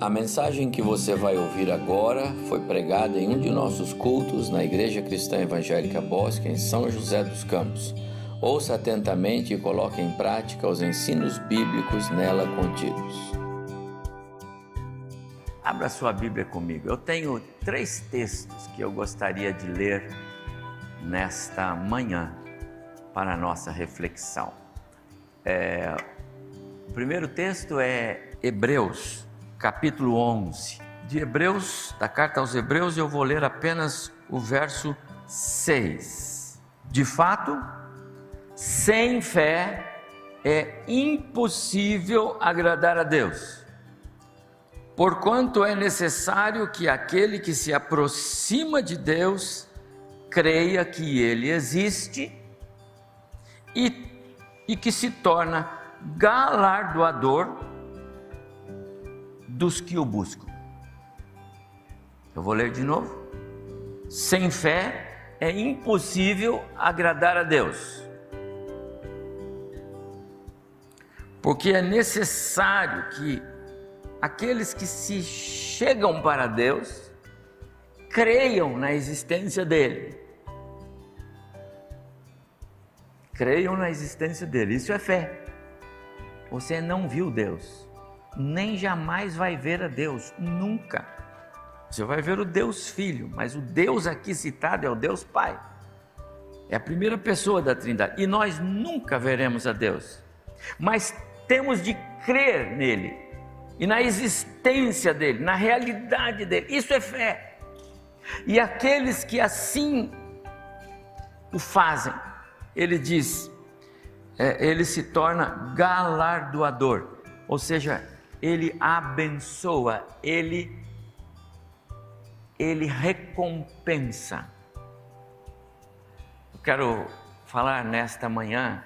A mensagem que você vai ouvir agora foi pregada em um de nossos cultos na Igreja Cristã Evangélica Bosque, em São José dos Campos. Ouça atentamente e coloque em prática os ensinos bíblicos nela contidos. Abra sua Bíblia comigo. Eu tenho três textos que eu gostaria de ler nesta manhã para a nossa reflexão. É, o primeiro texto é Hebreus, capítulo 11. De Hebreus, da carta aos Hebreus, eu vou ler apenas o verso 6. De fato, sem fé é impossível agradar a Deus. Porquanto é necessário que aquele que se aproxima de Deus creia que ele existe e, e que se torna galardoador dos que o buscam. Eu vou ler de novo. Sem fé é impossível agradar a Deus. Porque é necessário que aqueles que se chegam para Deus creiam na existência dele. Creiam na existência dele. Isso é fé. Você não viu Deus, nem jamais vai ver a Deus, nunca. Você vai ver o Deus Filho, mas o Deus aqui citado é o Deus Pai. É a primeira pessoa da Trindade. E nós nunca veremos a Deus. Mas temos de crer nele e na existência dele, na realidade dele. Isso é fé. E aqueles que assim o fazem, ele diz, é, ele se torna galardoador, ou seja, ele abençoa, ele ele recompensa. Eu quero falar nesta manhã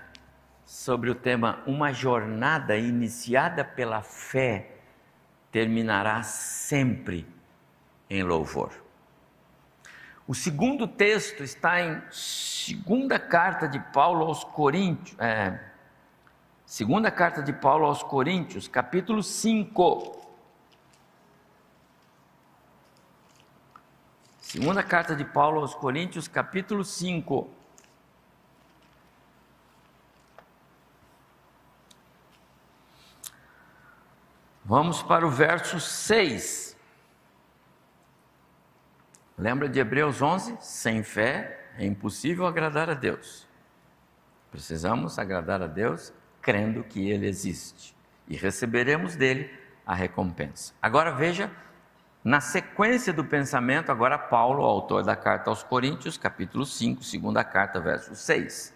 sobre o tema Uma jornada iniciada pela fé terminará sempre em louvor. O segundo texto está em segunda carta de Paulo aos Coríntios, é, segunda carta de Paulo aos Coríntios, capítulo 5. Segunda carta de Paulo aos Coríntios, capítulo 5. Vamos para o verso 6. Lembra de Hebreus 11? Sem fé é impossível agradar a Deus. Precisamos agradar a Deus crendo que Ele existe e receberemos dele a recompensa. Agora veja, na sequência do pensamento, agora Paulo, autor da carta aos Coríntios, capítulo 5, segunda carta, verso 6.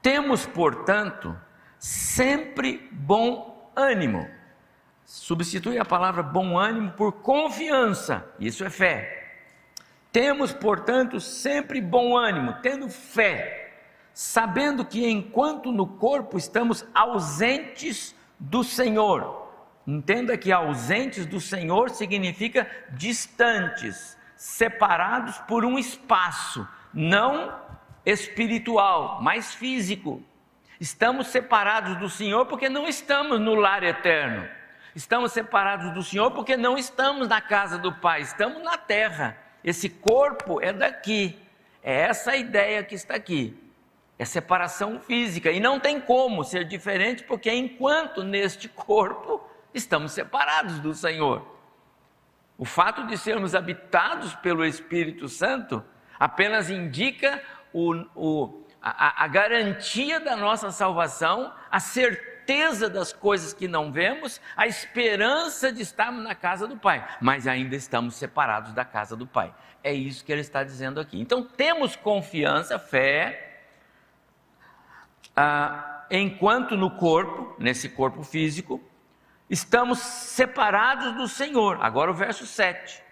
Temos, portanto, sempre bom ânimo Substitui a palavra bom ânimo por confiança, isso é fé. Temos, portanto, sempre bom ânimo, tendo fé, sabendo que enquanto no corpo estamos ausentes do Senhor, entenda que ausentes do Senhor significa distantes, separados por um espaço, não espiritual, mas físico. Estamos separados do Senhor porque não estamos no lar eterno. Estamos separados do Senhor porque não estamos na casa do Pai, estamos na terra. Esse corpo é daqui. É essa a ideia que está aqui. É separação física. E não tem como ser diferente, porque enquanto neste corpo estamos separados do Senhor. O fato de sermos habitados pelo Espírito Santo apenas indica o, o, a, a garantia da nossa salvação, a certeza das coisas que não vemos, a esperança de estarmos na casa do Pai, mas ainda estamos separados da casa do Pai. É isso que ele está dizendo aqui. Então temos confiança, fé, ah, enquanto no corpo, nesse corpo físico, estamos separados do Senhor. Agora o verso 7.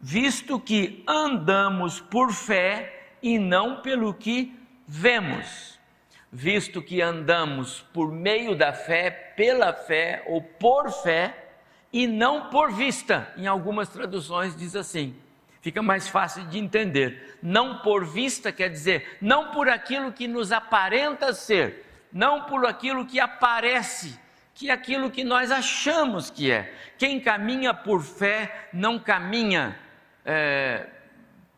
Visto que andamos por fé e não pelo que vemos visto que andamos por meio da fé, pela fé ou por fé e não por vista. Em algumas traduções diz assim. Fica mais fácil de entender. Não por vista quer dizer não por aquilo que nos aparenta ser, não por aquilo que aparece que aquilo que nós achamos que é. Quem caminha por fé não caminha é,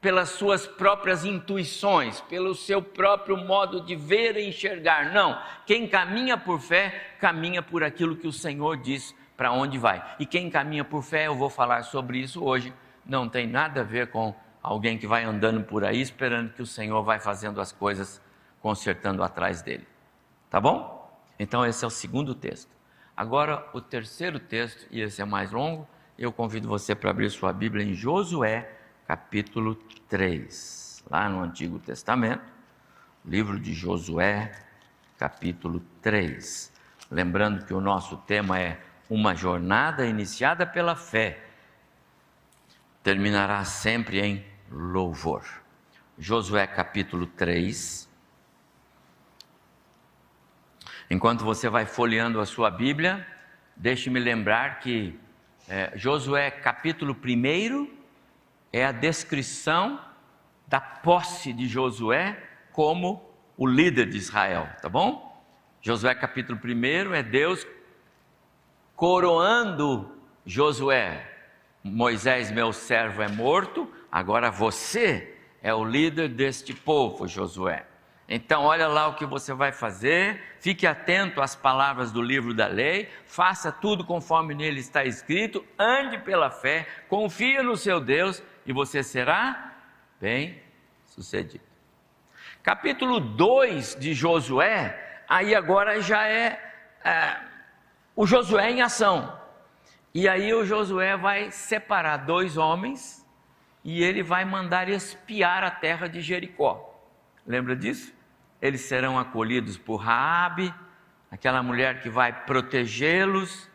pelas suas próprias intuições, pelo seu próprio modo de ver e enxergar. Não. Quem caminha por fé, caminha por aquilo que o Senhor diz para onde vai. E quem caminha por fé, eu vou falar sobre isso hoje, não tem nada a ver com alguém que vai andando por aí esperando que o Senhor vai fazendo as coisas consertando atrás dele. Tá bom? Então esse é o segundo texto. Agora o terceiro texto, e esse é mais longo, eu convido você para abrir sua Bíblia em Josué, capítulo 3, lá no Antigo Testamento, livro de Josué, capítulo 3. Lembrando que o nosso tema é uma jornada iniciada pela fé, terminará sempre em louvor. Josué capítulo 3. Enquanto você vai folheando a sua Bíblia, deixe-me lembrar que é, Josué capítulo 1 é a descrição da posse de Josué como o líder de Israel, tá bom? Josué capítulo 1 é Deus coroando Josué. Moisés, meu servo, é morto, agora você é o líder deste povo, Josué. Então, olha lá o que você vai fazer, fique atento às palavras do livro da lei, faça tudo conforme nele está escrito, ande pela fé, confie no seu Deus e você será bem sucedido. Capítulo 2 de Josué, aí agora já é, é o Josué em ação. E aí o Josué vai separar dois homens e ele vai mandar espiar a terra de Jericó. Lembra disso? Eles serão acolhidos por Raabe, aquela mulher que vai protegê-los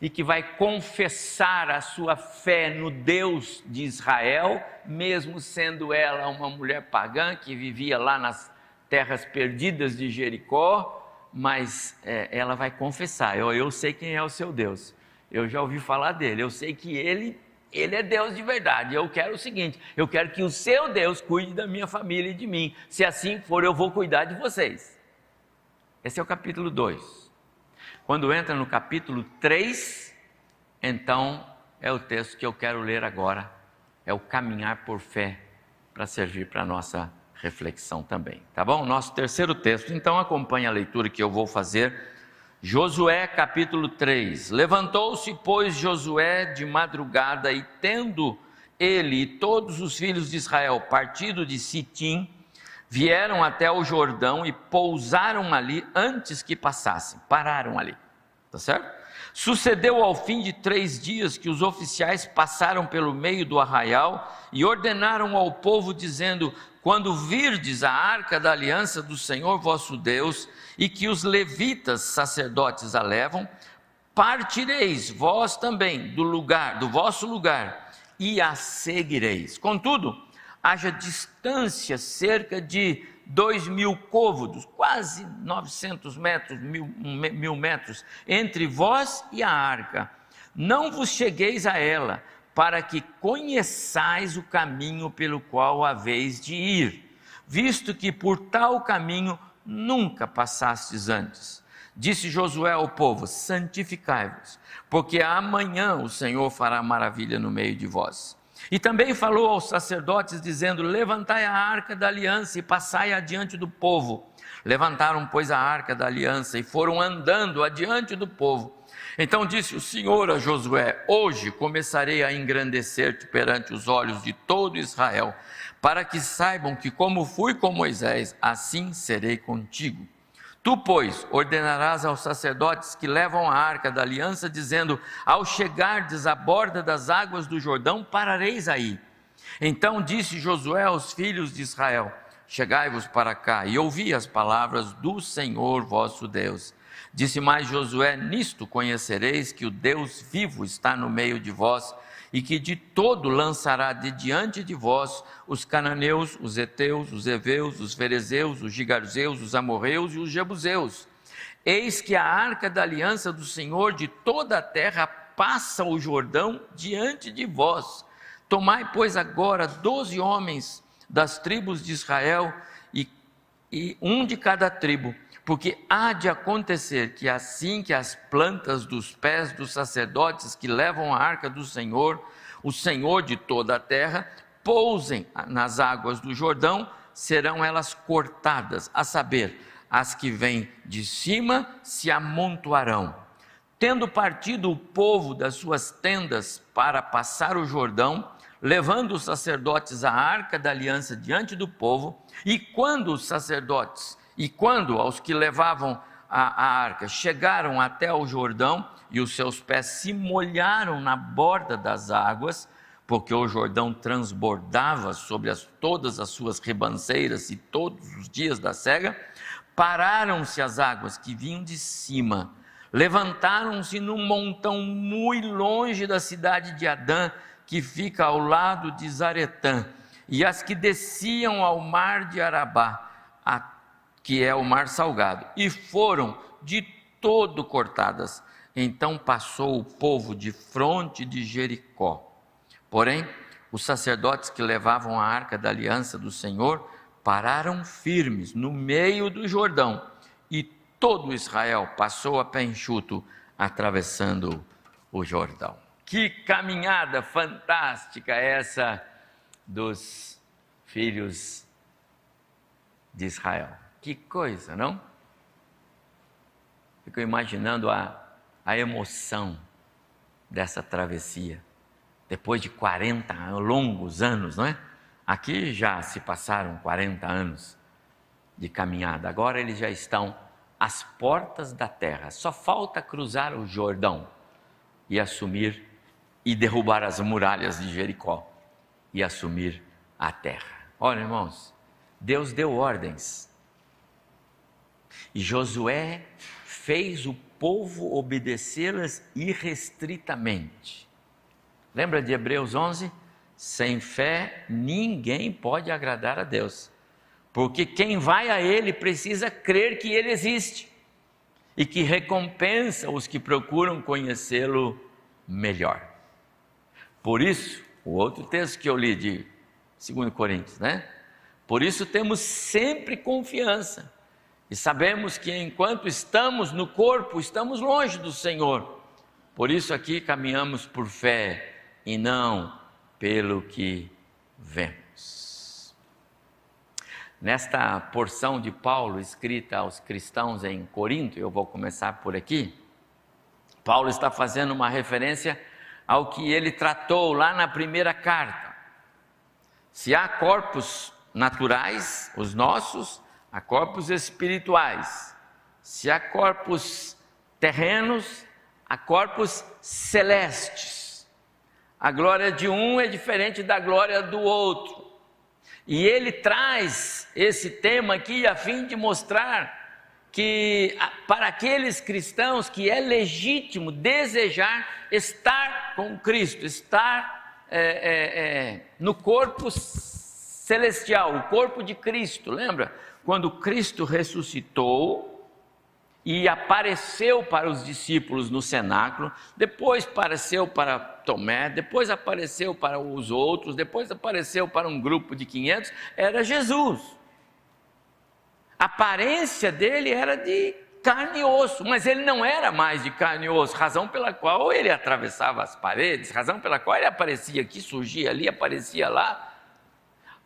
e que vai confessar a sua fé no Deus de Israel, mesmo sendo ela uma mulher pagã que vivia lá nas terras perdidas de Jericó, mas é, ela vai confessar: eu, eu sei quem é o seu Deus, eu já ouvi falar dele, eu sei que ele ele é Deus de verdade. Eu quero o seguinte: eu quero que o seu Deus cuide da minha família e de mim. Se assim for, eu vou cuidar de vocês. Esse é o capítulo 2. Quando entra no capítulo 3, então é o texto que eu quero ler agora. É o caminhar por fé para servir para a nossa reflexão também. Tá bom? Nosso terceiro texto. Então acompanhe a leitura que eu vou fazer Josué capítulo 3: Levantou-se, pois, Josué de madrugada, e tendo ele e todos os filhos de Israel partido de Sitim, vieram até o Jordão e pousaram ali antes que passassem, pararam ali, tá certo? Sucedeu ao fim de três dias que os oficiais passaram pelo meio do arraial e ordenaram ao povo, dizendo: Quando virdes a arca da aliança do Senhor vosso Deus e que os levitas sacerdotes a levam, partireis vós também do lugar, do vosso lugar, e a seguireis. Contudo, haja distância cerca de dois mil côvados, quase 900 metros, mil, mil metros, entre vós e a arca. Não vos chegueis a ela, para que conheçais o caminho pelo qual haveis de ir, visto que por tal caminho nunca passastes antes. Disse Josué ao povo: Santificai-vos, porque amanhã o Senhor fará maravilha no meio de vós. E também falou aos sacerdotes, dizendo: Levantai a arca da aliança e passai adiante do povo. Levantaram, pois, a arca da aliança e foram andando adiante do povo. Então disse o Senhor a Josué: Hoje começarei a engrandecer-te perante os olhos de todo Israel, para que saibam que, como fui com Moisés, assim serei contigo. Tu, pois, ordenarás aos sacerdotes que levam a arca da aliança, dizendo: Ao chegardes à borda das águas do Jordão, parareis aí. Então disse Josué aos filhos de Israel: Chegai-vos para cá e ouvi as palavras do Senhor vosso Deus. Disse mais Josué: Nisto conhecereis que o Deus vivo está no meio de vós e que de todo lançará de diante de vós os cananeus, os heteus, os heveus, os ferezeus, os gigarzeus, os amorreus e os jebuseus. Eis que a arca da aliança do Senhor de toda a terra passa o Jordão diante de vós. Tomai, pois, agora doze homens das tribos de Israel e, e um de cada tribo Porque há de acontecer que assim que as plantas dos pés dos sacerdotes que levam a arca do Senhor, o Senhor de toda a terra, pousem nas águas do Jordão, serão elas cortadas, a saber, as que vêm de cima se amontoarão. Tendo partido o povo das suas tendas para passar o Jordão, levando os sacerdotes a arca da aliança diante do povo, e quando os sacerdotes, e quando aos que levavam a, a arca chegaram até o Jordão, e os seus pés se molharam na borda das águas, porque o Jordão transbordava sobre as, todas as suas ribanceiras e todos os dias da cega, pararam-se as águas que vinham de cima, levantaram-se num montão muito longe da cidade de Adã, que fica ao lado de Zaretã, e as que desciam ao mar de Arabá, que é o mar salgado, e foram de todo cortadas. Então passou o povo de fronte de Jericó Porém, os sacerdotes que levavam a arca da aliança do Senhor pararam firmes no meio do Jordão e todo Israel passou a pé enxuto atravessando o Jordão. Que caminhada fantástica essa dos filhos de Israel. Que coisa, não? Fico imaginando a, a emoção dessa travessia depois de 40 longos anos, não é? Aqui já se passaram 40 anos de caminhada, agora eles já estão às portas da terra, só falta cruzar o Jordão e assumir e derrubar as muralhas de Jericó e assumir a terra. Olha, irmãos, Deus deu ordens e Josué fez o povo obedecê-las irrestritamente. Lembra de Hebreus 11? Sem fé ninguém pode agradar a Deus, porque quem vai a Ele precisa crer que Ele existe e que recompensa os que procuram conhecê-lo melhor. Por isso, o outro texto que eu li de 2 Coríntios, né? Por isso temos sempre confiança e sabemos que enquanto estamos no corpo, estamos longe do Senhor. Por isso aqui caminhamos por fé e não pelo que vemos. Nesta porção de Paulo escrita aos cristãos em Corinto, eu vou começar por aqui. Paulo está fazendo uma referência ao que ele tratou lá na primeira carta. Se há corpos naturais, os nossos, há corpos espirituais. Se há corpos terrenos, há corpos celestes. A glória de um é diferente da glória do outro. E ele traz esse tema aqui a fim de mostrar que para aqueles cristãos que é legítimo desejar estar com Cristo, estar é, é, é, no corpo celestial, o corpo de Cristo. Lembra? Quando Cristo ressuscitou, e apareceu para os discípulos no cenáculo, depois apareceu para Tomé, depois apareceu para os outros, depois apareceu para um grupo de 500, era Jesus. A aparência dele era de carne e osso, mas ele não era mais de carne e osso, razão pela qual ele atravessava as paredes, razão pela qual ele aparecia aqui, surgia ali, aparecia lá,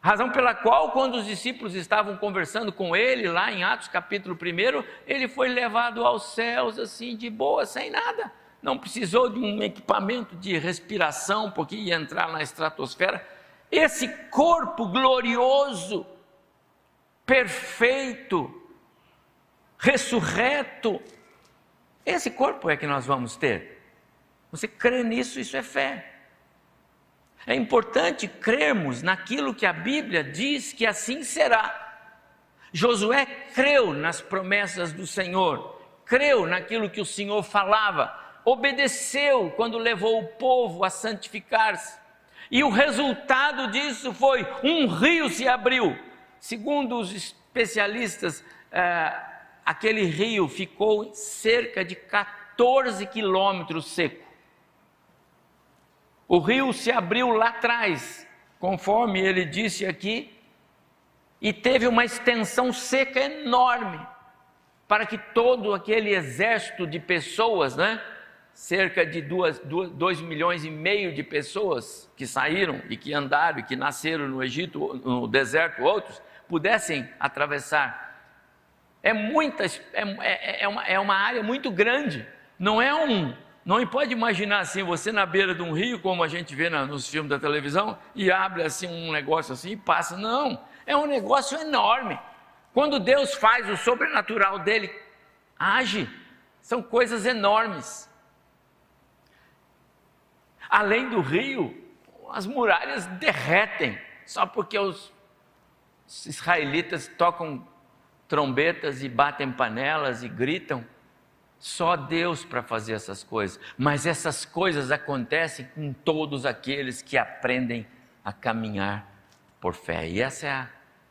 Razão pela qual, quando os discípulos estavam conversando com ele, lá em Atos capítulo 1, ele foi levado aos céus assim, de boa, sem nada. Não precisou de um equipamento de respiração, porque ia entrar na estratosfera. Esse corpo glorioso, perfeito, ressurreto, esse corpo é que nós vamos ter. Você crê nisso, isso é fé. É importante crermos naquilo que a Bíblia diz que assim será. Josué creu nas promessas do Senhor, creu naquilo que o Senhor falava, obedeceu quando levou o povo a santificar-se. E o resultado disso foi um rio se abriu. Segundo os especialistas, é, aquele rio ficou cerca de 14 quilômetros seco. O rio se abriu lá atrás, conforme ele disse aqui, e teve uma extensão seca enorme. para que todo aquele exército de pessoas, né? cerca de 2 milhões e meio de pessoas que saíram e que andaram e que nasceram no Egito, no deserto, outros, pudessem atravessar. É, muita, é, é, é, uma, é uma área muito grande, não é um. Não pode imaginar assim, você na beira de um rio, como a gente vê na, nos filmes da televisão, e abre assim um negócio assim e passa. Não, é um negócio enorme. Quando Deus faz o sobrenatural dele, age, são coisas enormes. Além do rio, as muralhas derretem, só porque os israelitas tocam trombetas e batem panelas e gritam. Só Deus para fazer essas coisas. Mas essas coisas acontecem com todos aqueles que aprendem a caminhar por fé. E essa é a,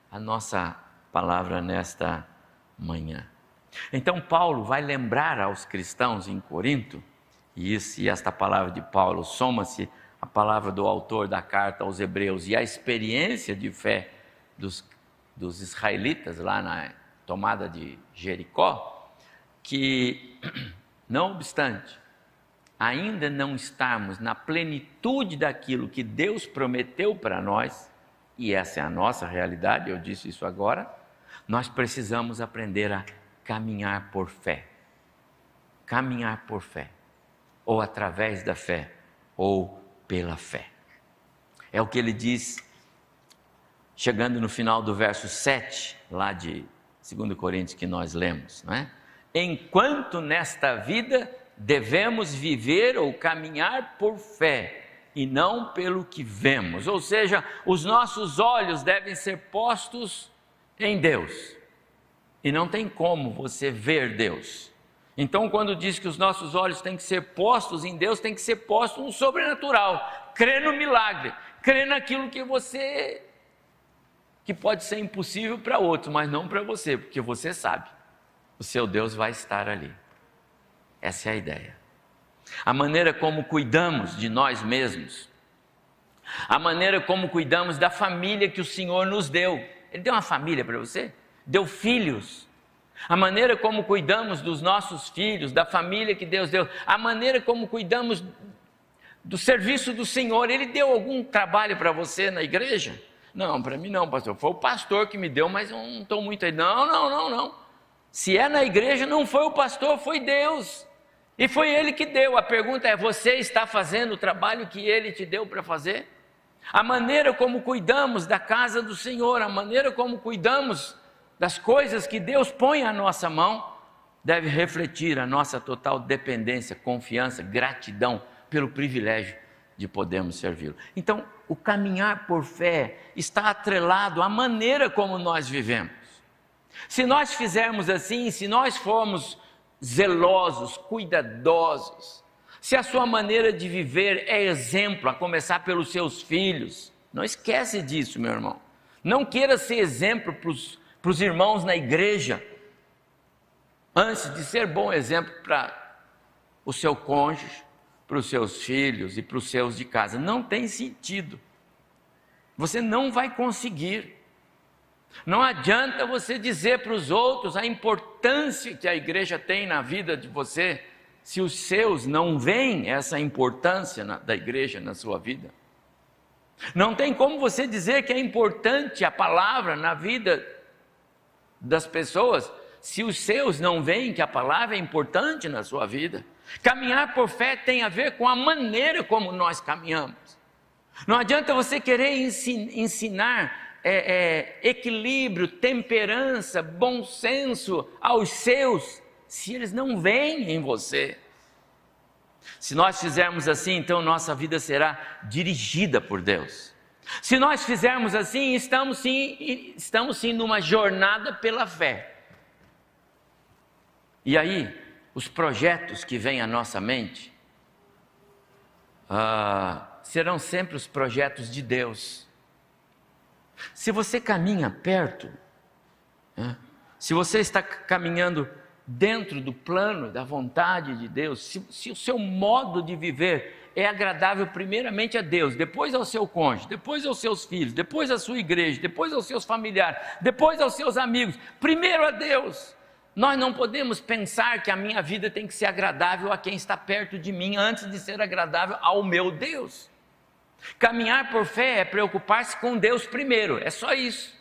a nossa palavra nesta manhã. Então, Paulo vai lembrar aos cristãos em Corinto, e, isso, e esta palavra de Paulo soma-se a palavra do autor da carta aos Hebreus e a experiência de fé dos, dos israelitas lá na tomada de Jericó, que, não obstante, ainda não estarmos na plenitude daquilo que Deus prometeu para nós, e essa é a nossa realidade, eu disse isso agora, nós precisamos aprender a caminhar por fé. Caminhar por fé, ou através da fé, ou pela fé. É o que ele diz, chegando no final do verso 7, lá de 2 Coríntios que nós lemos, não é? Enquanto nesta vida devemos viver ou caminhar por fé e não pelo que vemos. Ou seja, os nossos olhos devem ser postos em Deus. E não tem como você ver Deus. Então, quando diz que os nossos olhos têm que ser postos em Deus, tem que ser posto no sobrenatural. Crê no milagre, crê naquilo que você que pode ser impossível para outros, mas não para você, porque você sabe, o seu Deus vai estar ali. Essa é a ideia. A maneira como cuidamos de nós mesmos, a maneira como cuidamos da família que o Senhor nos deu. Ele deu uma família para você? Deu filhos. A maneira como cuidamos dos nossos filhos, da família que Deus deu, a maneira como cuidamos do serviço do Senhor. Ele deu algum trabalho para você na igreja? Não, para mim não, pastor. Foi o pastor que me deu, mas eu não estou muito aí. Não, não, não, não. Se é na igreja, não foi o pastor, foi Deus. E foi ele que deu. A pergunta é: você está fazendo o trabalho que ele te deu para fazer? A maneira como cuidamos da casa do Senhor, a maneira como cuidamos das coisas que Deus põe à nossa mão, deve refletir a nossa total dependência, confiança, gratidão pelo privilégio de podermos servi-lo. Então, o caminhar por fé está atrelado à maneira como nós vivemos. Se nós fizermos assim, se nós formos zelosos, cuidadosos, se a sua maneira de viver é exemplo, a começar pelos seus filhos, não esquece disso, meu irmão. Não queira ser exemplo para os irmãos na igreja, antes de ser bom exemplo para o seu cônjuge, para os seus filhos e para os seus de casa. Não tem sentido. Você não vai conseguir. Não adianta você dizer para os outros a importância que a igreja tem na vida de você, se os seus não veem essa importância na, da igreja na sua vida. Não tem como você dizer que é importante a palavra na vida das pessoas, se os seus não veem que a palavra é importante na sua vida. Caminhar por fé tem a ver com a maneira como nós caminhamos. Não adianta você querer ensinar é, é, equilíbrio, temperança, bom senso aos seus, se eles não veem em você. Se nós fizermos assim, então nossa vida será dirigida por Deus. Se nós fizermos assim, estamos sim, estamos sim numa jornada pela fé. E aí, os projetos que vêm à nossa mente ah, serão sempre os projetos de Deus. Se você caminha perto, né, se você está caminhando dentro do plano, da vontade de Deus, se, se o seu modo de viver é agradável primeiramente a Deus, depois ao seu cônjuge, depois aos seus filhos, depois à sua igreja, depois aos seus familiares, depois aos seus amigos, primeiro a Deus, Nós não podemos pensar que a minha vida tem que ser agradável a quem está perto de mim antes de ser agradável ao meu Deus. Caminhar por fé é preocupar-se com Deus primeiro, é só isso.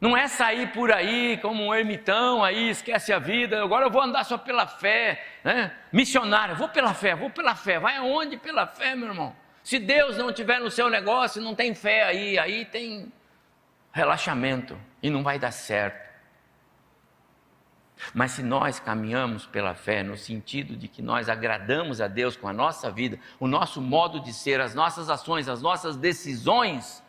Não é sair por aí como um ermitão, aí esquece a vida, agora eu vou andar só pela fé, né? Missionário, vou pela fé, vou pela fé, vai aonde pela fé, meu irmão? Se Deus não tiver no seu negócio, não tem fé aí, aí tem relaxamento e não vai dar certo. Mas se nós caminhamos pela fé, no sentido de que nós agradamos a Deus com a nossa vida, o nosso modo de ser, as nossas ações, as nossas decisões,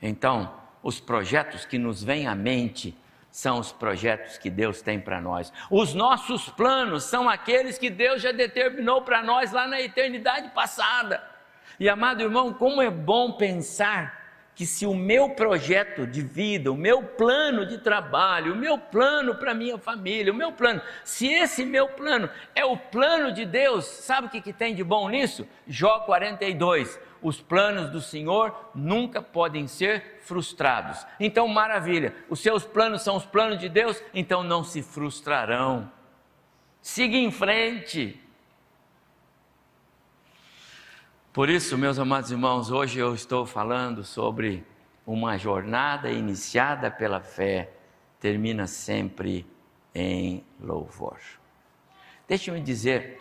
então os projetos que nos vêm à mente são os projetos que Deus tem para nós. Os nossos planos são aqueles que Deus já determinou para nós lá na eternidade passada. E amado irmão, como é bom pensar que se o meu projeto de vida, o meu plano de trabalho, o meu plano para minha família, o meu plano, se esse meu plano é o plano de Deus, sabe o que, que tem de bom nisso? Jó 42. Os planos do Senhor nunca podem ser frustrados. Então, maravilha, os seus planos são os planos de Deus, então não se frustrarão. Siga em frente. Por isso, meus amados irmãos, hoje eu estou falando sobre uma jornada iniciada pela fé, termina sempre em louvor. Deixe-me dizer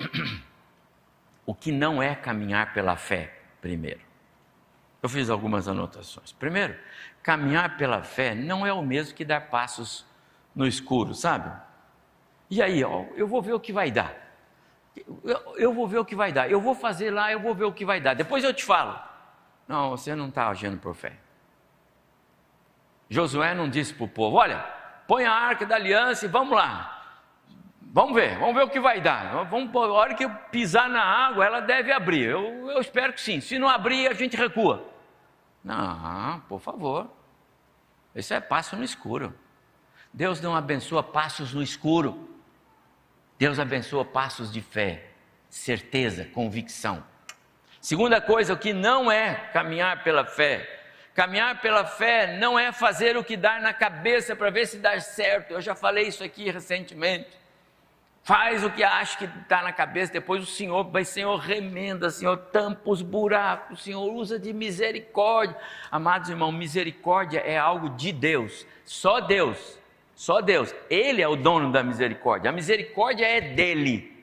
o que não é caminhar pela fé, primeiro. Eu fiz algumas anotações. Primeiro, caminhar pela fé não é o mesmo que dar passos no escuro, sabe? E aí, ó, eu vou ver o que vai dar eu, eu vou ver o que vai dar, eu vou fazer lá, eu vou ver o que vai dar, depois eu te falo. Não, você não está agindo por fé. Josué não disse para o povo: olha, põe a arca da aliança e vamos lá. Vamos ver, vamos ver o que vai dar. Vamos, a hora que eu pisar na água, ela deve abrir. Eu, eu espero que sim. Se não abrir, a gente recua. Não, por favor. Isso é passo no escuro. Deus não abençoa passos no escuro. Deus abençoa passos de fé, certeza, convicção. Segunda coisa, o que não é caminhar pela fé. Caminhar pela fé não é fazer o que dá na cabeça para ver se dá certo. Eu já falei isso aqui recentemente. Faz o que acha que está na cabeça, depois o Senhor vai, Senhor, remenda, Senhor, tampa os buracos, Senhor usa de misericórdia. Amados irmãos, misericórdia é algo de Deus, só Deus só Deus. Ele é o dono da misericórdia. A misericórdia é dele.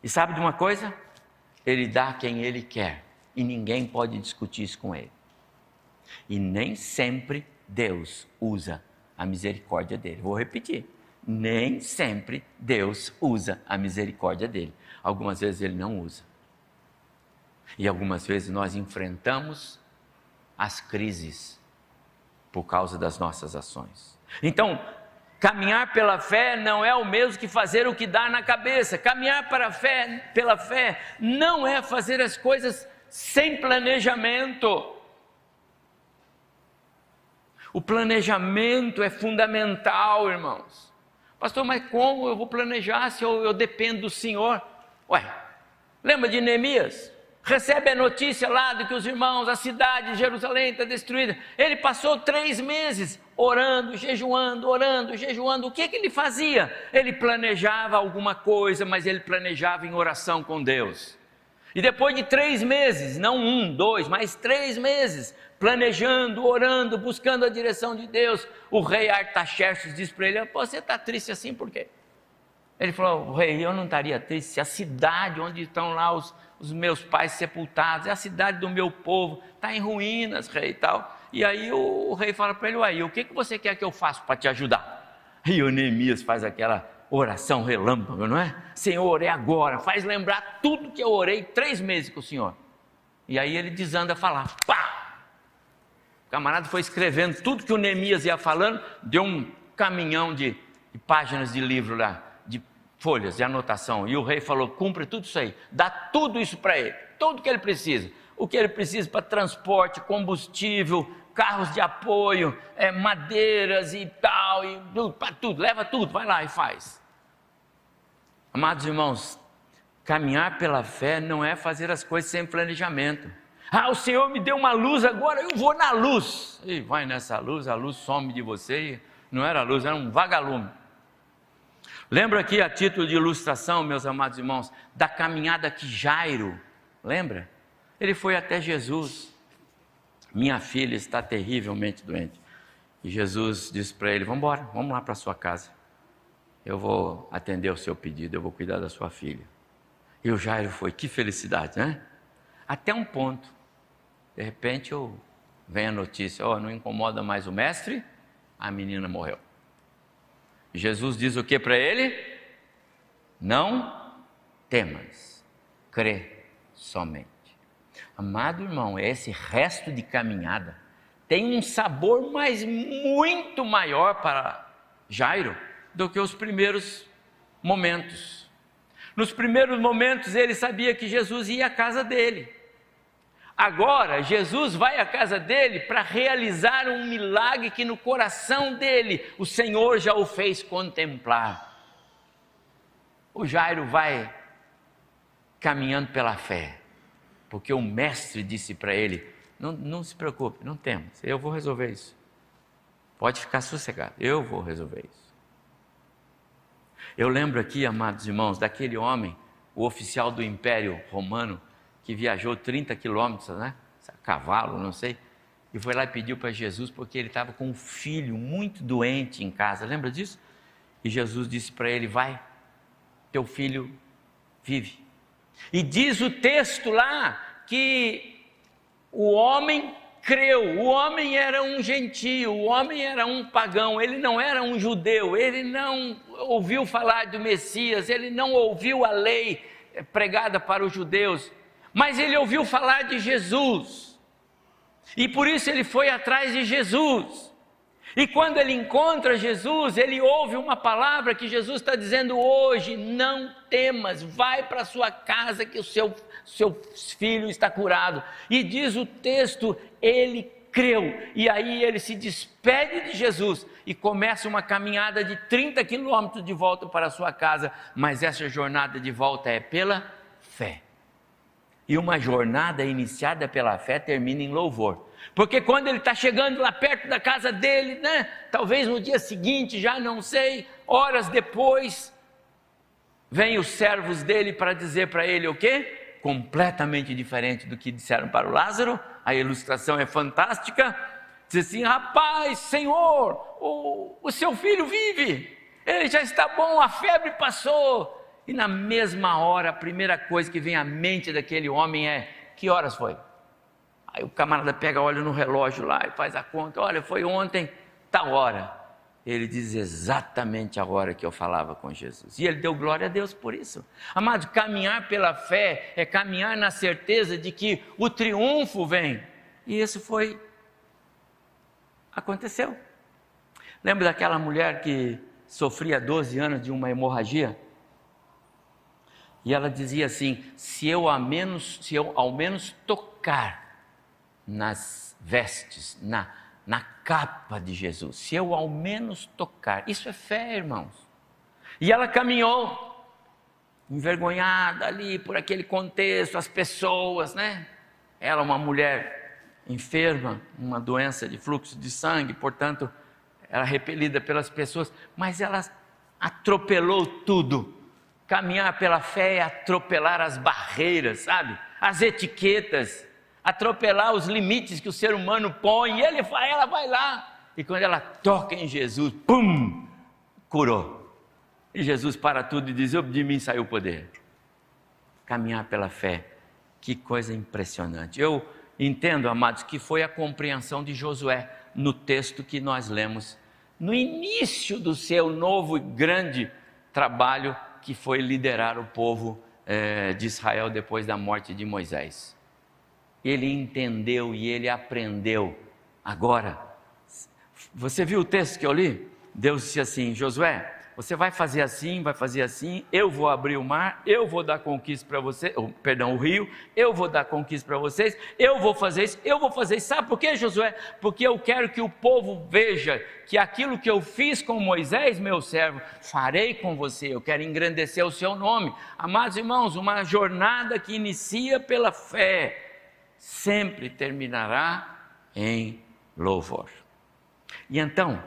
E sabe de uma coisa? Ele dá quem ele quer. E ninguém pode discutir isso com ele. E nem sempre Deus usa a misericórdia dele. Vou repetir. Nem sempre Deus usa a misericórdia dele. Algumas vezes ele não usa. E algumas vezes nós enfrentamos as crises por causa das nossas ações. Então, Caminhar pela fé não é o mesmo que fazer o que dá na cabeça. Caminhar para fé, pela fé não é fazer as coisas sem planejamento. O planejamento é fundamental, irmãos. Pastor, mas como eu vou planejar se eu, eu dependo do Senhor? Ué, lembra de Neemias? Recebe a notícia lá de que os irmãos, a cidade de Jerusalém está destruída. Ele passou três meses orando, jejuando, orando, jejuando. O que, que ele fazia? Ele planejava alguma coisa, mas ele planejava em oração com Deus. E depois de três meses, não um, dois, mas três meses, planejando, orando, buscando a direção de Deus, o rei Artaxerxes disse para ele: Você está triste assim por quê? Ele falou: Rei, eu não estaria triste se a cidade onde estão lá os, os meus pais sepultados, é a cidade do meu povo, está em ruínas, rei e tal. E aí o, o rei fala para ele: o que, que você quer que eu faça para te ajudar? E o Neemias faz aquela oração relâmpago, não é? Senhor, é agora, faz lembrar tudo que eu orei três meses com o Senhor. E aí ele desanda a falar, pá! O camarada foi escrevendo tudo que o Neemias ia falando, deu um caminhão de, de páginas de livro lá folhas de anotação. E o rei falou: cumpre tudo isso aí, dá tudo isso para ele, tudo que ele precisa. O que ele precisa para transporte, combustível, carros de apoio, é, madeiras e tal, e para tudo, leva tudo, vai lá e faz. Amados irmãos, caminhar pela fé não é fazer as coisas sem planejamento. Ah, o Senhor me deu uma luz agora, eu vou na luz. E vai nessa luz, a luz some de você. Não era luz, era um vagalume. Lembra aqui a título de ilustração, meus amados irmãos, da caminhada que Jairo, lembra? Ele foi até Jesus. Minha filha está terrivelmente doente. E Jesus disse para ele: Vamos embora, vamos lá para sua casa. Eu vou atender o seu pedido, eu vou cuidar da sua filha. E o Jairo foi, que felicidade, né? Até um ponto. De repente eu vem a notícia: Ó, oh, não incomoda mais o mestre, a menina morreu. Jesus diz o que para ele? Não temas, crê somente. Amado irmão, esse resto de caminhada tem um sabor mais muito maior para Jairo do que os primeiros momentos. Nos primeiros momentos ele sabia que Jesus ia à casa dele. Agora, Jesus vai à casa dele para realizar um milagre que no coração dele o Senhor já o fez contemplar. O Jairo vai caminhando pela fé, porque o mestre disse para ele: não, não se preocupe, não temos, eu vou resolver isso. Pode ficar sossegado, eu vou resolver isso. Eu lembro aqui, amados irmãos, daquele homem, o oficial do Império Romano, que viajou 30 quilômetros, né? Cavalo, não sei. E foi lá e pediu para Jesus porque ele estava com um filho muito doente em casa. Lembra disso? E Jesus disse para ele: Vai, teu filho vive. E diz o texto lá que o homem creu, o homem era um gentio, o homem era um pagão, ele não era um judeu, ele não ouviu falar do Messias, ele não ouviu a lei pregada para os judeus, mas ele ouviu falar de Jesus, e por isso ele foi atrás de Jesus. E quando ele encontra Jesus, ele ouve uma palavra que Jesus está dizendo hoje: não temas, vai para sua casa que o seu, seu filho está curado. E diz o texto: ele creu, e aí ele se despede de Jesus e começa uma caminhada de 30 quilômetros de volta para sua casa, mas essa jornada de volta é pela fé. E uma jornada iniciada pela fé termina em louvor. Porque quando ele está chegando lá perto da casa dele, né? Talvez no dia seguinte, já não sei, horas depois, vem os servos dele para dizer para ele o quê? Completamente diferente do que disseram para o Lázaro. A ilustração é fantástica. Diz assim: rapaz, Senhor, o, o seu filho vive, ele já está bom, a febre passou. E na mesma hora, a primeira coisa que vem à mente daquele homem é: que horas foi? Aí o camarada pega, olha no relógio lá e faz a conta: olha, foi ontem, tal hora. Ele diz exatamente a hora que eu falava com Jesus. E ele deu glória a Deus por isso. Amado, caminhar pela fé é caminhar na certeza de que o triunfo vem. E isso foi. Aconteceu. Lembra daquela mulher que sofria 12 anos de uma hemorragia? E ela dizia assim: se eu ao menos, se eu ao menos tocar nas vestes, na, na capa de Jesus, se eu ao menos tocar, isso é fé, irmãos. E ela caminhou, envergonhada ali por aquele contexto, as pessoas, né? Ela, uma mulher enferma, uma doença de fluxo de sangue, portanto, era repelida pelas pessoas, mas ela atropelou tudo Caminhar pela fé é atropelar as barreiras, sabe? As etiquetas, atropelar os limites que o ser humano põe, e ele vai, ela vai lá. E quando ela toca em Jesus, pum, curou. E Jesus para tudo e diz: De mim saiu o poder. Caminhar pela fé, que coisa impressionante. Eu entendo, amados, que foi a compreensão de Josué no texto que nós lemos, no início do seu novo e grande trabalho que foi liderar o povo é, de Israel depois da morte de Moisés. Ele entendeu e ele aprendeu. Agora, você viu o texto que eu li? Deus disse assim: Josué, você vai fazer assim, vai fazer assim, eu vou abrir o mar, eu vou dar conquista para você, oh, perdão, o rio, eu vou dar conquista para vocês, eu vou fazer isso, eu vou fazer isso. Sabe por quê, Josué? Porque eu quero que o povo veja que aquilo que eu fiz com Moisés, meu servo, farei com você. Eu quero engrandecer o seu nome. Amados irmãos, uma jornada que inicia pela fé, sempre terminará em louvor. E então,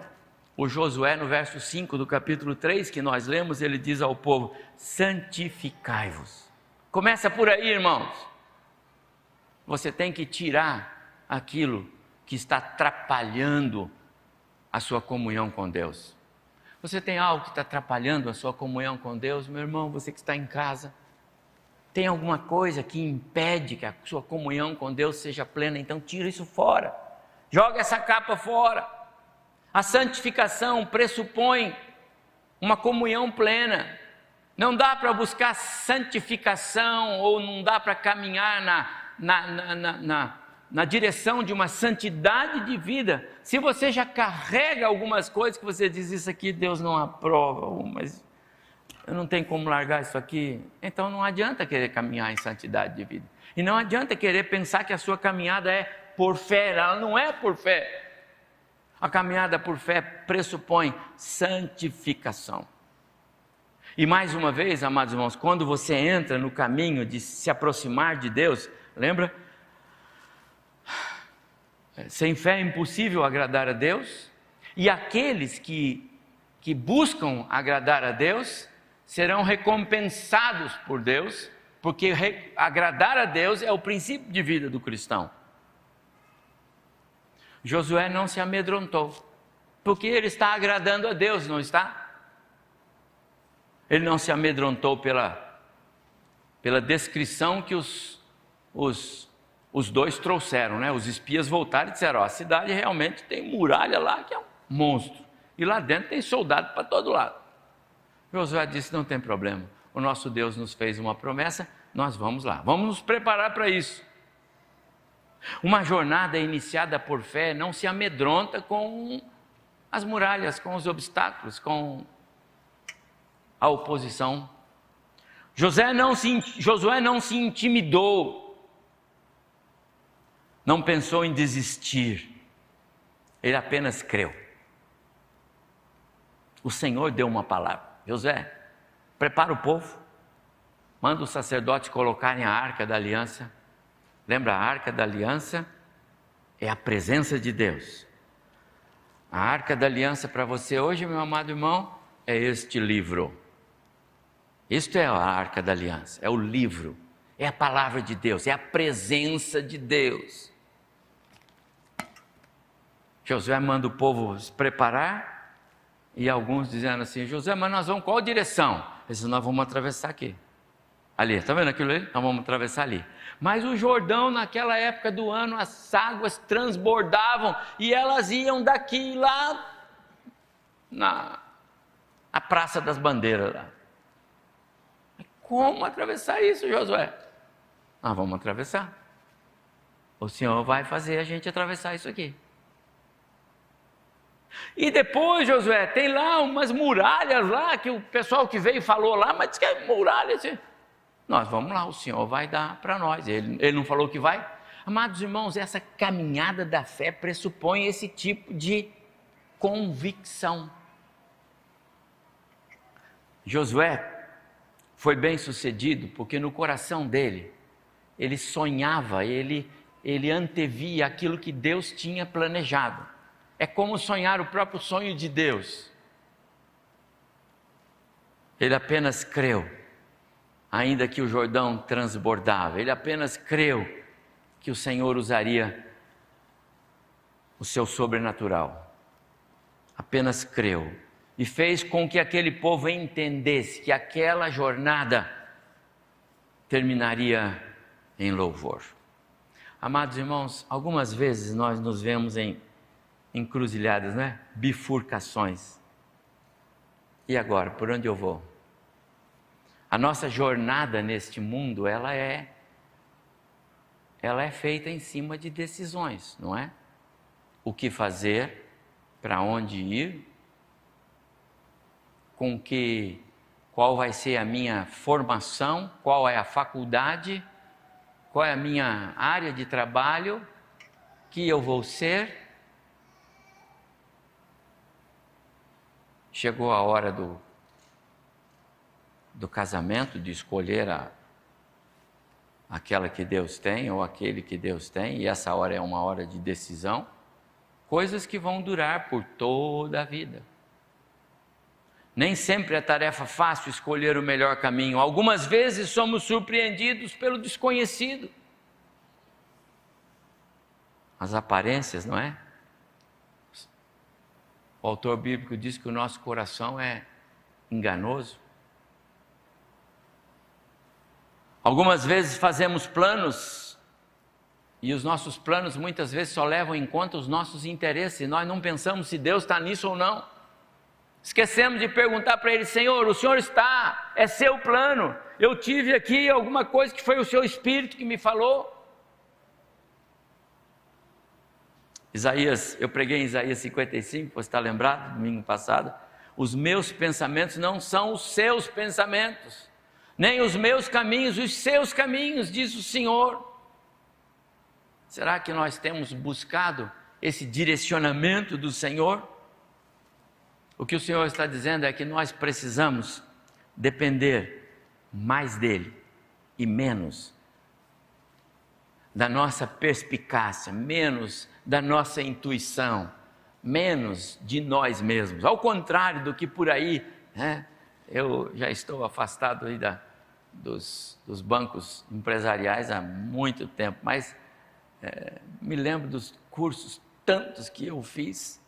O Josué, no verso 5 do capítulo 3 que nós lemos, ele diz ao povo: santificai-vos. Começa por aí, irmãos. Você tem que tirar aquilo que está atrapalhando a sua comunhão com Deus. Você tem algo que está atrapalhando a sua comunhão com Deus, meu irmão, você que está em casa. Tem alguma coisa que impede que a sua comunhão com Deus seja plena, então tira isso fora. Joga essa capa fora. A santificação pressupõe uma comunhão plena. Não dá para buscar santificação ou não dá para caminhar na, na, na, na, na direção de uma santidade de vida se você já carrega algumas coisas que você diz isso aqui Deus não aprova, mas eu não tenho como largar isso aqui, então não adianta querer caminhar em santidade de vida. E não adianta querer pensar que a sua caminhada é por fé, ela não é por fé. A caminhada por fé pressupõe santificação. E mais uma vez, amados irmãos, quando você entra no caminho de se aproximar de Deus, lembra? Sem fé é impossível agradar a Deus, e aqueles que, que buscam agradar a Deus serão recompensados por Deus, porque agradar a Deus é o princípio de vida do cristão. Josué não se amedrontou, porque ele está agradando a Deus, não está? Ele não se amedrontou pela, pela descrição que os, os, os dois trouxeram, né? Os espias voltaram e disseram: ó, a cidade realmente tem muralha lá que é um monstro, e lá dentro tem soldado para todo lado. Josué disse: não tem problema, o nosso Deus nos fez uma promessa, nós vamos lá, vamos nos preparar para isso. Uma jornada iniciada por fé não se amedronta com as muralhas, com os obstáculos, com a oposição. José não se, Josué não se intimidou, não pensou em desistir, ele apenas creu. O Senhor deu uma palavra. José, prepara o povo, manda os sacerdotes colocarem a arca da aliança. Lembra, a arca da aliança é a presença de Deus. A arca da aliança para você hoje, meu amado irmão, é este livro. Isto é a arca da aliança, é o livro, é a palavra de Deus, é a presença de Deus. Josué manda o povo se preparar e alguns dizendo assim: José, mas nós vamos qual direção? Eles nós vamos atravessar aqui. Ali, está vendo aquilo ali? Nós vamos atravessar ali. Mas o Jordão, naquela época do ano, as águas transbordavam e elas iam daqui lá na a Praça das Bandeiras. Lá. Como atravessar isso, Josué? Nós vamos atravessar. O Senhor vai fazer a gente atravessar isso aqui. E depois, Josué, tem lá umas muralhas lá, que o pessoal que veio falou lá, mas diz que é muralha. Assim. Nós vamos lá, o Senhor vai dar para nós. Ele, ele não falou que vai? Amados irmãos, essa caminhada da fé pressupõe esse tipo de convicção. Josué foi bem sucedido porque no coração dele, ele sonhava, ele, ele antevia aquilo que Deus tinha planejado é como sonhar o próprio sonho de Deus. Ele apenas creu, ainda que o Jordão transbordava, ele apenas creu que o Senhor usaria o seu sobrenatural. Apenas creu e fez com que aquele povo entendesse que aquela jornada terminaria em louvor. Amados irmãos, algumas vezes nós nos vemos em encruzilhadas, né? Bifurcações. E agora, por onde eu vou? A nossa jornada neste mundo, ela é ela é feita em cima de decisões, não é? O que fazer, para onde ir, com que qual vai ser a minha formação, qual é a faculdade, qual é a minha área de trabalho, que eu vou ser, Chegou a hora do, do casamento, de escolher a, aquela que Deus tem ou aquele que Deus tem, e essa hora é uma hora de decisão. coisas que vão durar por toda a vida. Nem sempre é tarefa fácil escolher o melhor caminho. Algumas vezes somos surpreendidos pelo desconhecido. As aparências, não é? O autor bíblico diz que o nosso coração é enganoso. Algumas vezes fazemos planos e os nossos planos muitas vezes só levam em conta os nossos interesses. Nós não pensamos se Deus está nisso ou não. Esquecemos de perguntar para Ele: Senhor, o Senhor está, é seu plano. Eu tive aqui alguma coisa que foi o seu espírito que me falou. Isaías, eu preguei em Isaías 55, você está lembrado, domingo passado? Os meus pensamentos não são os seus pensamentos, nem os meus caminhos, os seus caminhos, diz o Senhor. Será que nós temos buscado esse direcionamento do Senhor? O que o Senhor está dizendo é que nós precisamos depender mais dele e menos da nossa perspicácia, menos da nossa intuição, menos de nós mesmos. Ao contrário do que por aí, né, eu já estou afastado da, dos, dos, bancos empresariais há muito tempo, mas é, me lembro dos cursos tantos que eu fiz.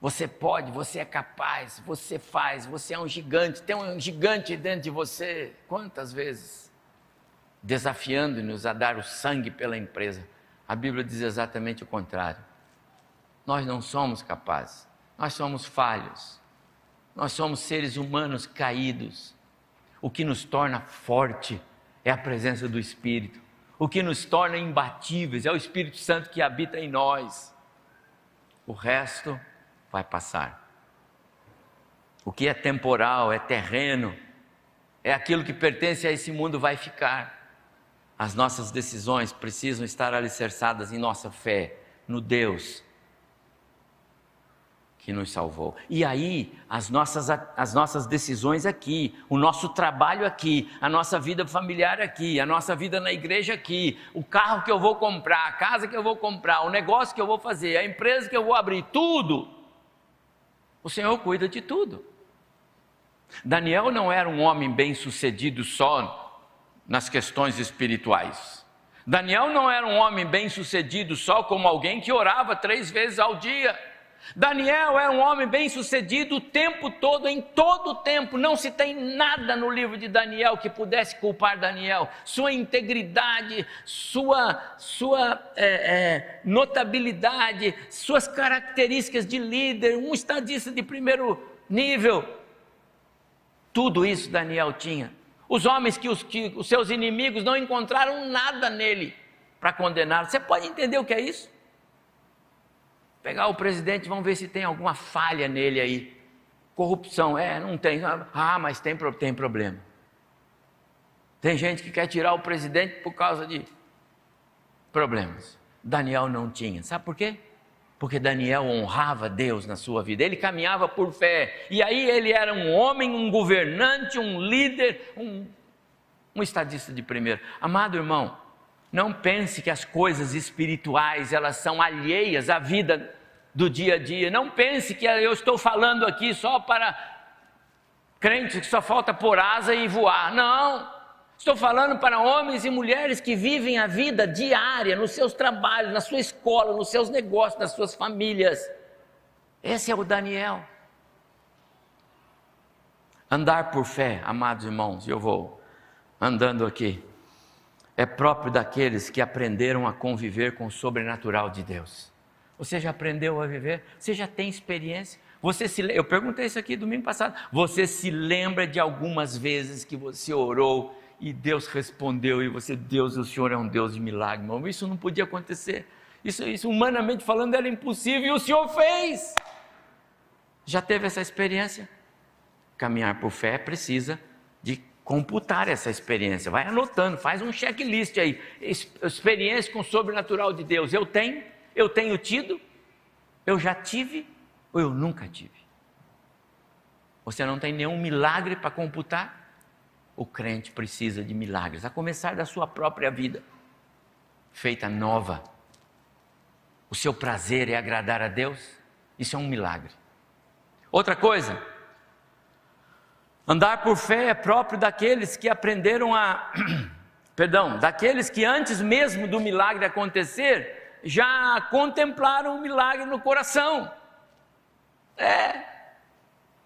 Você pode, você é capaz, você faz, você é um gigante, tem um gigante dentro de você. Quantas vezes? desafiando-nos a dar o sangue pela empresa. A Bíblia diz exatamente o contrário. Nós não somos capazes, nós somos falhos, nós somos seres humanos caídos. O que nos torna forte é a presença do Espírito. O que nos torna imbatíveis é o Espírito Santo que habita em nós. O resto vai passar. O que é temporal, é terreno, é aquilo que pertence a esse mundo, vai ficar. As nossas decisões precisam estar alicerçadas em nossa fé, no Deus que nos salvou. E aí, as nossas, as nossas decisões aqui, o nosso trabalho aqui, a nossa vida familiar aqui, a nossa vida na igreja aqui, o carro que eu vou comprar, a casa que eu vou comprar, o negócio que eu vou fazer, a empresa que eu vou abrir, tudo. O Senhor cuida de tudo. Daniel não era um homem bem sucedido só nas questões espirituais. Daniel não era um homem bem sucedido só como alguém que orava três vezes ao dia. Daniel era um homem bem sucedido o tempo todo, em todo o tempo. Não se tem nada no livro de Daniel que pudesse culpar Daniel. Sua integridade, sua, sua é, é, notabilidade, suas características de líder, um estadista de primeiro nível. Tudo isso Daniel tinha. Os homens que os, que os seus inimigos não encontraram nada nele para condenar. Você pode entender o que é isso? Pegar o presidente, vamos ver se tem alguma falha nele aí. Corrupção, é, não tem. Ah, mas tem, tem problema. Tem gente que quer tirar o presidente por causa de problemas. Daniel não tinha. Sabe por quê? Porque Daniel honrava Deus na sua vida, ele caminhava por fé, e aí ele era um homem, um governante, um líder, um, um estadista de primeiro. Amado irmão, não pense que as coisas espirituais elas são alheias à vida do dia a dia. Não pense que eu estou falando aqui só para crentes que só falta pôr asa e voar. Não. Estou falando para homens e mulheres que vivem a vida diária nos seus trabalhos, na sua escola, nos seus negócios, nas suas famílias. Esse é o Daniel. Andar por fé, amados irmãos, eu vou andando aqui, é próprio daqueles que aprenderam a conviver com o sobrenatural de Deus. Você já aprendeu a viver? Você já tem experiência? Você se, eu perguntei isso aqui domingo passado. Você se lembra de algumas vezes que você orou e Deus respondeu, e você, Deus, o Senhor é um Deus de milagre, irmão. Isso não podia acontecer. Isso, isso, humanamente falando, era impossível e o Senhor fez. Já teve essa experiência? Caminhar por fé precisa de computar essa experiência. Vai anotando, faz um checklist aí. Experiência com o sobrenatural de Deus. Eu tenho, eu tenho tido, eu já tive ou eu nunca tive. Você não tem nenhum milagre para computar? o crente precisa de milagres, a começar da sua própria vida, feita nova. o seu prazer é agradar a Deus, isso é um milagre. Outra coisa, andar por fé é próprio daqueles que aprenderam a, perdão, daqueles que antes mesmo do milagre acontecer, já contemplaram o milagre no coração. É.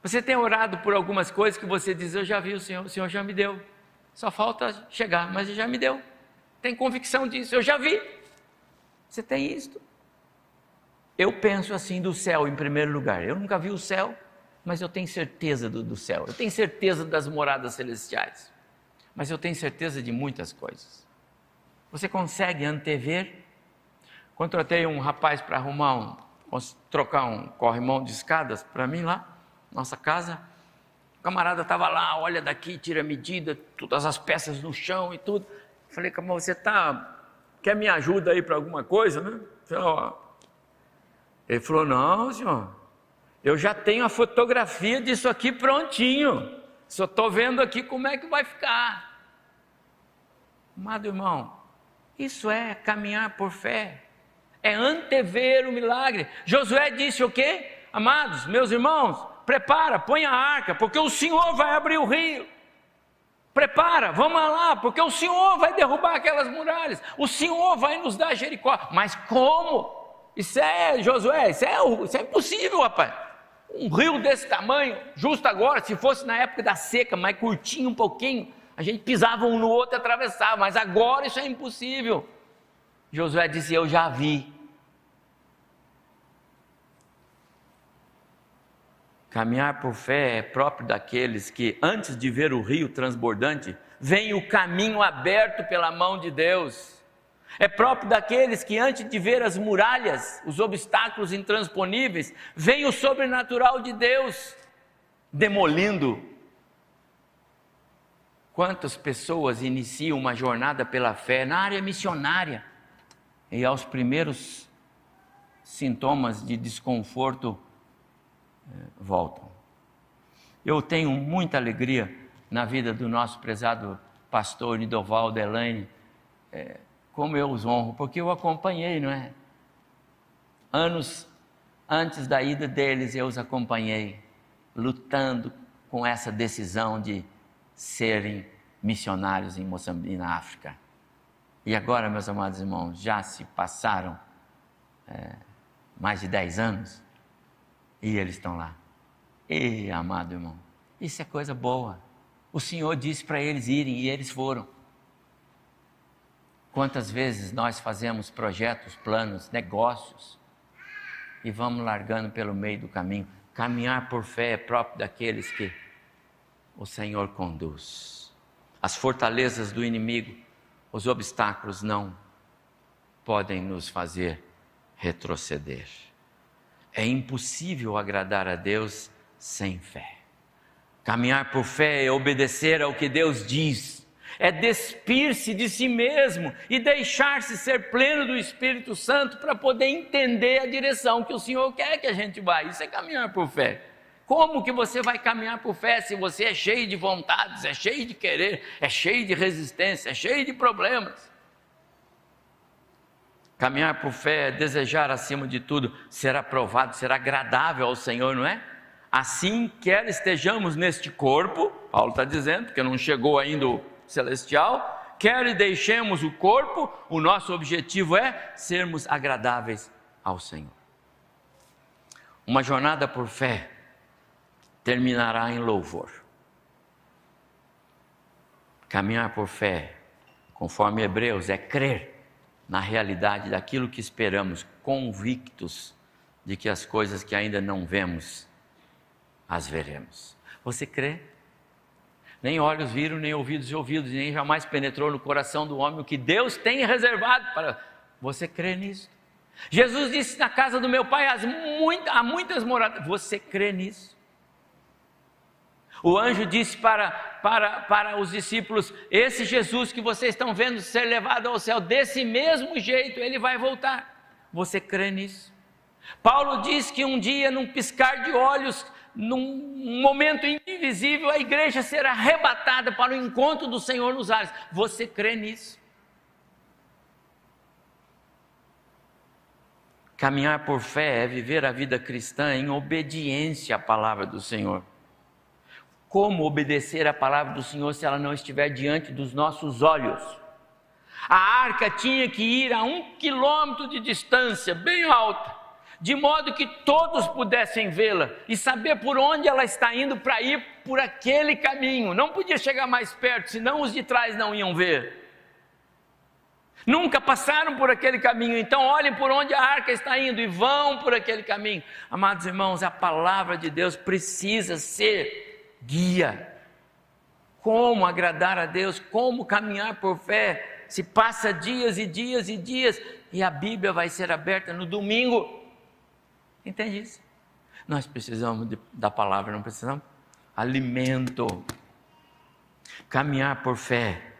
Você tem orado por algumas coisas que você diz, eu já vi o Senhor, o Senhor já me deu. Só falta chegar, mas ele já me deu. Tem convicção disso, eu já vi. Você tem isto? Eu penso assim do céu em primeiro lugar. Eu nunca vi o céu, mas eu tenho certeza do, do céu. Eu tenho certeza das moradas celestiais. Mas eu tenho certeza de muitas coisas. Você consegue antever? Contratei um rapaz para arrumar um, trocar um corrimão de escadas para mim lá, nossa casa. O camarada estava lá, olha daqui, tira medida, todas as peças no chão e tudo. Falei, camarada, você tá, quer me ajuda aí para alguma coisa, né? Ele falou, não, senhor, eu já tenho a fotografia disso aqui prontinho. Só estou vendo aqui como é que vai ficar. Amado irmão, isso é caminhar por fé é antever o milagre. Josué disse o quê? Amados, meus irmãos, prepara, põe a arca, porque o Senhor vai abrir o rio. Prepara, vamos lá, porque o Senhor vai derrubar aquelas muralhas, o Senhor vai nos dar Jericó. Mas como? Isso é, Josué, isso é, isso é impossível, rapaz. Um rio desse tamanho, justo agora, se fosse na época da seca, mais curtinho um pouquinho, a gente pisava um no outro e atravessava, mas agora isso é impossível. Josué disse: Eu já vi. Caminhar por fé é próprio daqueles que, antes de ver o rio transbordante, veem o caminho aberto pela mão de Deus. É próprio daqueles que, antes de ver as muralhas, os obstáculos intransponíveis, veem o sobrenatural de Deus demolindo. Quantas pessoas iniciam uma jornada pela fé na área missionária? E aos primeiros sintomas de desconforto eh, voltam. Eu tenho muita alegria na vida do nosso prezado pastor Nidoval Delaine, é, como eu os honro, porque eu acompanhei, não é? Anos antes da ida deles, eu os acompanhei, lutando com essa decisão de serem missionários em Moçambique, na África. E agora, meus amados irmãos, já se passaram é, mais de 10 anos e eles estão lá. E, amado irmão, isso é coisa boa. O Senhor disse para eles irem e eles foram. Quantas vezes nós fazemos projetos, planos, negócios e vamos largando pelo meio do caminho? Caminhar por fé é próprio daqueles que o Senhor conduz. As fortalezas do inimigo os obstáculos não podem nos fazer retroceder. É impossível agradar a Deus sem fé. Caminhar por fé é obedecer ao que Deus diz, é despir-se de si mesmo e deixar-se ser pleno do Espírito Santo para poder entender a direção que o Senhor quer que a gente vá. Isso é caminhar por fé. Como que você vai caminhar por fé se você é cheio de vontades, é cheio de querer, é cheio de resistência, é cheio de problemas? Caminhar por fé desejar acima de tudo ser aprovado, ser agradável ao Senhor, não é? Assim, quer estejamos neste corpo, Paulo está dizendo, porque não chegou ainda o celestial, quer deixemos o corpo, o nosso objetivo é sermos agradáveis ao Senhor. Uma jornada por fé terminará em louvor. Caminhar por fé, conforme Hebreus, é crer na realidade daquilo que esperamos, convictos de que as coisas que ainda não vemos, as veremos. Você crê? Nem olhos viram, nem ouvidos ouvidos, nem jamais penetrou no coração do homem o que Deus tem reservado para. Você crê nisso? Jesus disse: Na casa do meu pai há muitas moradas. Você crê nisso? O anjo disse para, para, para os discípulos: Esse Jesus que vocês estão vendo ser levado ao céu, desse mesmo jeito ele vai voltar. Você crê nisso? Paulo diz que um dia, num piscar de olhos, num momento invisível, a igreja será arrebatada para o encontro do Senhor nos ares. Você crê nisso? Caminhar por fé é viver a vida cristã em obediência à palavra do Senhor. Como obedecer à palavra do Senhor se ela não estiver diante dos nossos olhos? A arca tinha que ir a um quilômetro de distância, bem alta, de modo que todos pudessem vê-la e saber por onde ela está indo para ir por aquele caminho. Não podia chegar mais perto, senão os de trás não iam ver. Nunca passaram por aquele caminho, então olhem por onde a arca está indo e vão por aquele caminho. Amados irmãos, a palavra de Deus precisa ser guia. Como agradar a Deus, como caminhar por fé. Se passa dias e dias e dias e a Bíblia vai ser aberta no domingo. Entende isso? Nós precisamos de, da palavra, não precisamos? Alimento. Caminhar por fé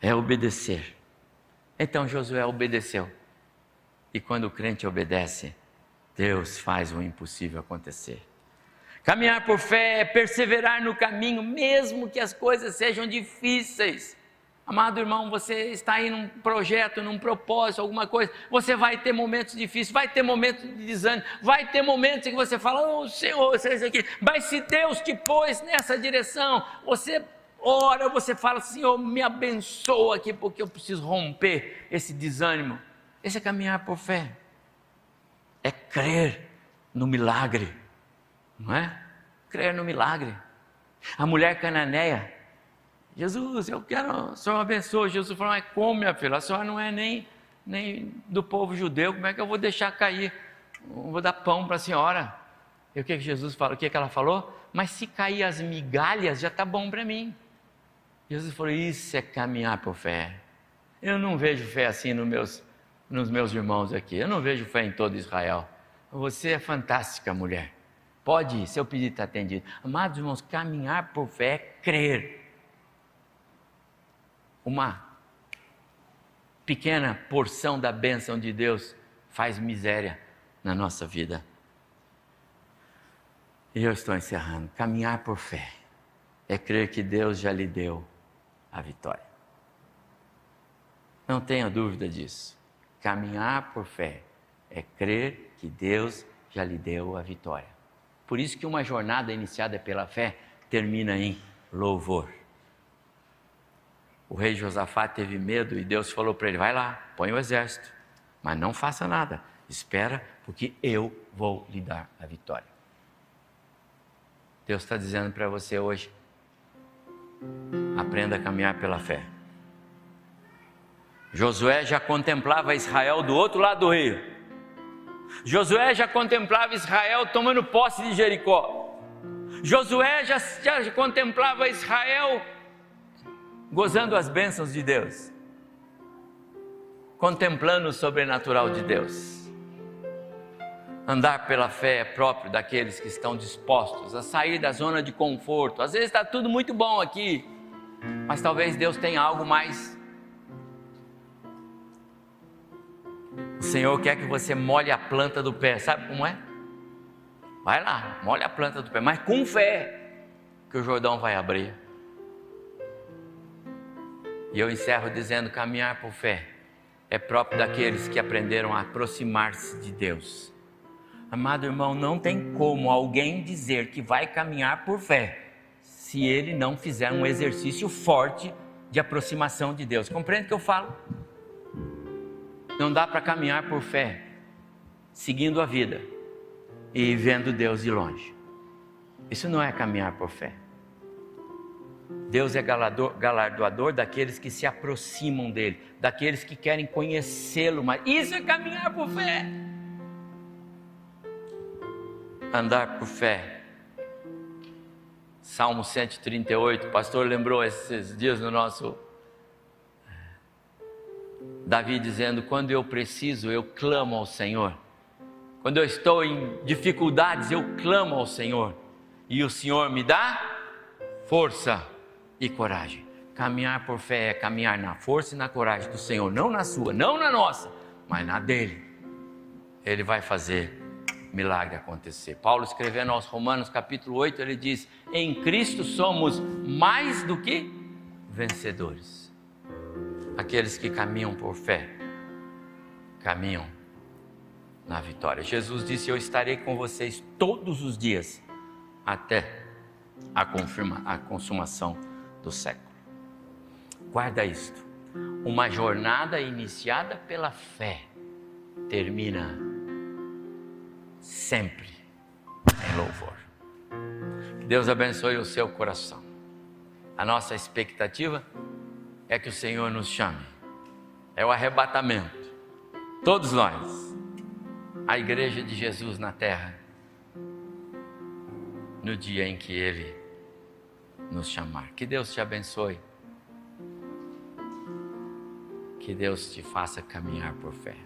é obedecer. Então Josué obedeceu. E quando o crente obedece, Deus faz o impossível acontecer. Caminhar por fé é perseverar no caminho, mesmo que as coisas sejam difíceis. Amado irmão, você está aí num projeto, num propósito, alguma coisa, você vai ter momentos difíceis, vai ter momentos de desânimo, vai ter momentos em que você fala, oh Senhor, seja aqui, mas se Deus te pôs nessa direção, você ora, você fala, Senhor, me abençoa aqui, porque eu preciso romper esse desânimo. Esse é caminhar por fé, é crer no milagre, não é? Crer no milagre. A mulher cananeia, Jesus, eu quero, o Senhor abençoe. Jesus falou, mas como, minha filha? A senhora não é nem, nem do povo judeu, como é que eu vou deixar cair? Eu vou dar pão para a senhora. E o que, Jesus falou? O que, que ela falou? Mas se cair as migalhas, já está bom para mim. Jesus falou: Isso é caminhar por fé. Eu não vejo fé assim nos meus, nos meus irmãos aqui. Eu não vejo fé em todo Israel. Você é fantástica, mulher. Pode seu pedido está atendido. Amados irmãos, caminhar por fé é crer. Uma pequena porção da bênção de Deus faz miséria na nossa vida. E eu estou encerrando. Caminhar por fé é crer que Deus já lhe deu a vitória. Não tenha dúvida disso. Caminhar por fé é crer que Deus já lhe deu a vitória. Por isso que uma jornada iniciada pela fé termina em louvor. O rei Josafá teve medo e Deus falou para ele: vai lá, põe o exército, mas não faça nada, espera, porque eu vou lhe dar a vitória. Deus está dizendo para você hoje: Aprenda a caminhar pela fé. Josué já contemplava Israel do outro lado do rio. Josué já contemplava Israel tomando posse de Jericó. Josué já, já contemplava Israel gozando as bênçãos de Deus, contemplando o sobrenatural de Deus. Andar pela fé é próprio daqueles que estão dispostos a sair da zona de conforto. Às vezes está tudo muito bom aqui, mas talvez Deus tenha algo mais. O Senhor quer que você molhe a planta do pé, sabe como é? Vai lá, molhe a planta do pé, mas com fé, que o Jordão vai abrir. E eu encerro dizendo: caminhar por fé é próprio daqueles que aprenderam a aproximar-se de Deus Amado irmão, não tem como alguém dizer que vai caminhar por fé se ele não fizer um exercício forte de aproximação de Deus. Compreende o que eu falo? Não dá para caminhar por fé seguindo a vida e vendo Deus de longe. Isso não é caminhar por fé. Deus é galardoador daqueles que se aproximam dele, daqueles que querem conhecê-lo mais. Isso é caminhar por fé andar por fé. Salmo 138, o pastor lembrou esses dias no nosso. Davi dizendo: Quando eu preciso, eu clamo ao Senhor. Quando eu estou em dificuldades, eu clamo ao Senhor. E o Senhor me dá força e coragem. Caminhar por fé é caminhar na força e na coragem do Senhor, não na sua, não na nossa, mas na dele. Ele vai fazer milagre acontecer. Paulo escrevendo aos Romanos capítulo 8, ele diz: "Em Cristo somos mais do que vencedores". Aqueles que caminham por fé, caminham na vitória. Jesus disse: Eu estarei com vocês todos os dias, até a, confirma, a consumação do século. Guarda isto. Uma jornada iniciada pela fé termina sempre em louvor. Que Deus abençoe o seu coração. A nossa expectativa é que o Senhor nos chame. É o arrebatamento. Todos nós, a igreja de Jesus na terra, no dia em que Ele nos chamar. Que Deus te abençoe. Que Deus te faça caminhar por fé.